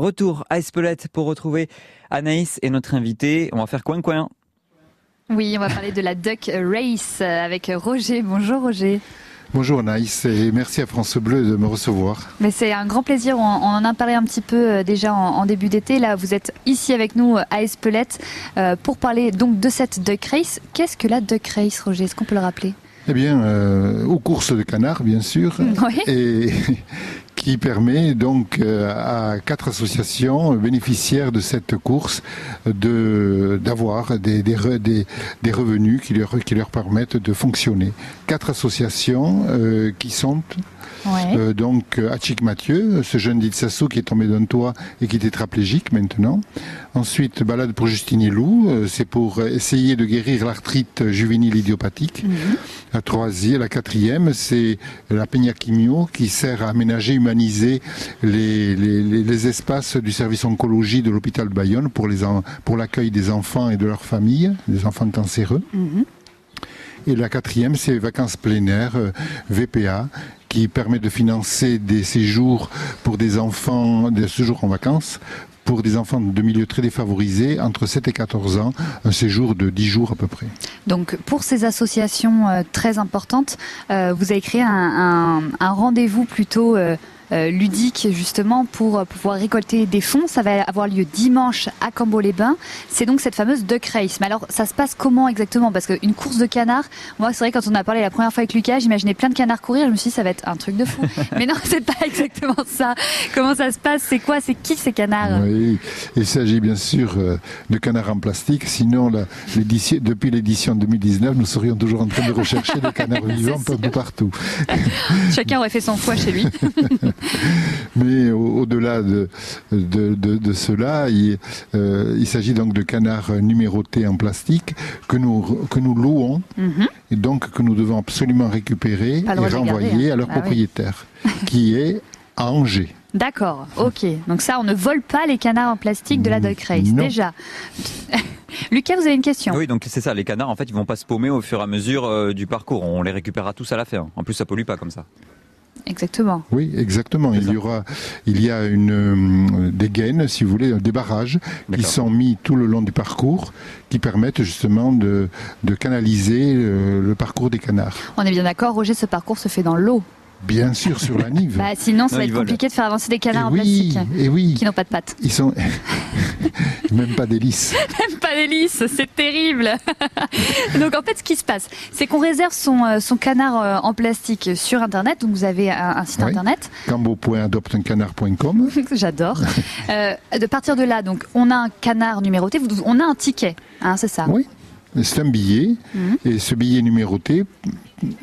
Retour à Espelette pour retrouver Anaïs et notre invité. On va faire coin coin. Oui, on va parler de la Duck Race avec Roger. Bonjour Roger. Bonjour Anaïs et merci à France Bleu de me recevoir. Mais c'est un grand plaisir. On, en a parlé un petit peu euh, déjà en, début d'été. Là, vous êtes ici avec nous euh, à Espelette euh, pour parler donc de cette Duck Race. Qu'est-ce que la Duck Race, Roger? Est-ce qu'on peut le rappeler? Eh bien, aux courses de canards, bien sûr, oui. et qui permet donc euh, à quatre associations bénéficiaires de cette course de d'avoir des, des, des, revenus qui leur, qui leur permettent de fonctionner. Quatre associations euh, qui sont euh, donc Achik Mathieu, ce jeune d'Itsasso qui est tombé d'un toit et qui est tétraplégique maintenant. Ensuite, balade pour Justine Lou, c'est pour essayer de guérir l'arthrite juvénile idiopathique. Mhm. La troisième, la quatrième, c'est la Peña Quimio qui sert à aménager, humaniser les, les, espaces du service oncologie de l'hôpital Bayonne pour les pour l'accueil des enfants et de leurs familles, des enfants cancéreux. Mhm. Et la quatrième, c'est vacances air, euh, VPA, qui permet de financer des séjours pour des enfants, des séjours en vacances pour des enfants de milieux très défavorisés, entre 7 et 14 ans, un séjour de 10 jours à peu près. Donc pour ces associations euh, très importantes, euh, vous avez créé un, rendez-vous plutôt... Euh, ludique justement pour pouvoir récolter des fonds. Ça va avoir lieu dimanche à Cambo-les-Bains. C'est donc cette fameuse duck race. Mais alors ça se passe comment exactement? Parce qu'une course de canards, moi c'est vrai quand on a parlé la première fois avec Lucas, j'imaginais plein de canards courir. Je me suis dit ça va être un truc de fou. Mais non, c'est pas exactement ça. Comment ça se passe? C'est quoi? C'est qui ces canards? Oui, il s'agit bien sûr euh, de canards en plastique. Sinon, depuis l'édition 2019, nous serions toujours en train de rechercher des canards vivants un peu partout. Chacun aurait fait son foie chez lui. Mais au-delà de, de, cela, euh, il, s'agit donc de canards numérotés en plastique que nous, que nous louons mhm. et donc que nous devons absolument récupérer et renvoyer hein. à leur ah propriétaire, qui est à Angers. D'accord, ok. Donc ça, on ne vole pas les canards en plastique de la Duck Race, déjà. Lucas, vous avez une question? Oui, donc c'est ça. Les canards, en fait, ils vont pas se paumer au fur et à mesure euh, du parcours. On les récupérera tous à la fin. En plus, ça pollue pas comme ça. Exactement. Oui, exactement. Il y aura, il y a une, euh, des gaines, si vous voulez, des barrages qui sont mis tout le long du parcours, qui permettent justement de, de canaliser euh, le parcours des canards. On est bien d'accord, Roger, ce parcours se fait dans l'eau. Bien sûr, sur la Nive. Bah, sinon, ça va être compliqué de faire avancer des canards en plastique. Et oui. Qui n'ont pas de pattes. Ils sont. Même pas d'hélice. Même pas d'hélice, c'est terrible. donc en fait, ce qui se passe, c'est qu'on réserve son, euh, son canard euh, en plastique sur Internet. Donc vous avez un, site Internet. cambo.adoptuncanard.com. J'adore. euh, de partir de là, donc on a un canard numéroté, on a un ticket, hein, c'est ça? Oui. C'est un billet, mhm. et ce billet numéroté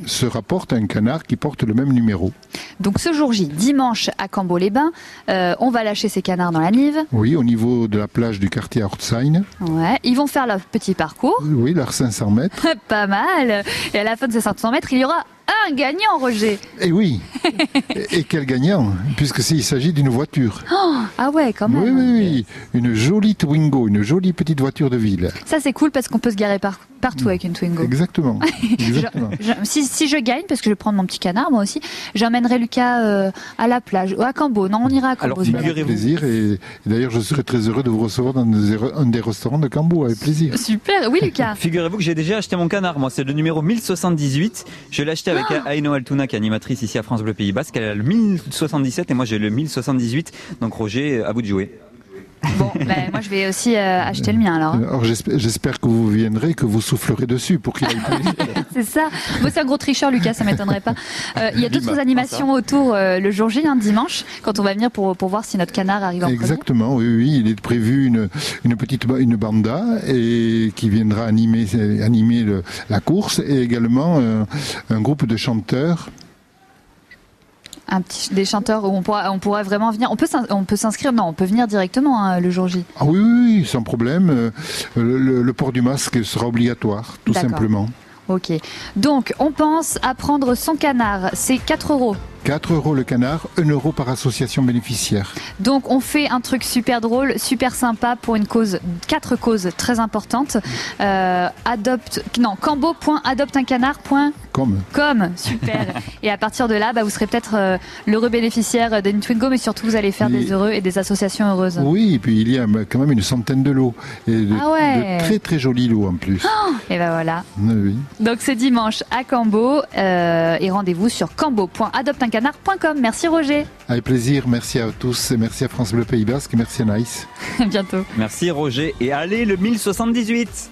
se rapporte à un canard qui porte le même numéro. Donc ce jour J, dimanche à Cambo-les-Bains, euh, on va lâcher ces canards dans la Nive. Oui, au niveau de la plage du quartier Hortzheim. Ouais, ils vont faire leur petit parcours. Oui, leurs 500 mètres. Pas mal. Et à la fin de ces 500 mètres, il y aura un gagnant, Roger. Eh oui. et, quel gagnant Puisque s'il s'agit d'une voiture. Oh, ah ouais, quand même. Oui, oui, oui. Une jolie Twingo, une jolie petite voiture de ville. Ça, c'est cool parce qu'on peut se garer partout avec une Twingo. Exactement. si, je gagne, parce que je vais prendre mon petit canard, moi aussi, j'emmènerai Lucas euh, à la plage, ou à Cambo. Non, on ira à Cambo. Alors, avec plaisir. Et, d'ailleurs, je serai très heureux de vous recevoir dans un des restaurants de Cambo, avec plaisir. Super. Oui, Lucas. Figurez-vous que j'ai déjà acheté mon canard. Moi, c'est le numéro 1078. Je l'ai acheté avec ah Aino Altuna, qui est animatrice ici à France Bleu Pays Basque. Elle a le 1077 et moi, j'ai le 1078. Donc, Roger, à vous de jouer. Bon, ben, moi je vais aussi euh, acheter le mien alors. Alors j'espère que vous viendrez, que vous soufflerez dessus pour qu'il aille plus C'est ça. Moi c'est un gros tricheur Lucas, ça m'étonnerait pas. Euh, il y a d'autres animations autour euh, le jour J, hein, dimanche, quand on va venir pour, pour voir si notre canard arrive en Exactement, oui, oui, il est prévu une, une petite une banda et qui viendra animer, animer la course et également un groupe de chanteurs un petit, des chanteurs où on pourra, on pourrait vraiment venir. On peut, on peut s'inscrire, non, on peut venir directement hein, le jour J. Ah oui, oui, sans problème. Euh, le, port du masque sera obligatoire, tout simplement. Ok. Donc, on pense à prendre son canard. C'est 4 euros 4 euros le canard, 1 euro par association bénéficiaire. Donc on fait un truc super drôle, super sympa pour une cause, quatre causes très importantes. Euh, adopte, non, cambo.adopteuncanard.com. Com, super. et à partir de là, bah, vous serez peut-être euh, l'heureux bénéficiaire d'Anitwingo, mais surtout vous allez faire des heureux et des associations heureuses. Oui, et puis il y a quand même une centaine de lots. Et de, ah très très jolis lots en plus. Oh, et ben voilà. Donc c'est dimanche à Cambo euh, et rendez-vous sur cambo.adopteuncanard.com. Merci Roger. Avec plaisir, merci à tous et merci à France Bleu Pays Basque et merci à Nice. à bientôt. Merci Roger et allez le 1078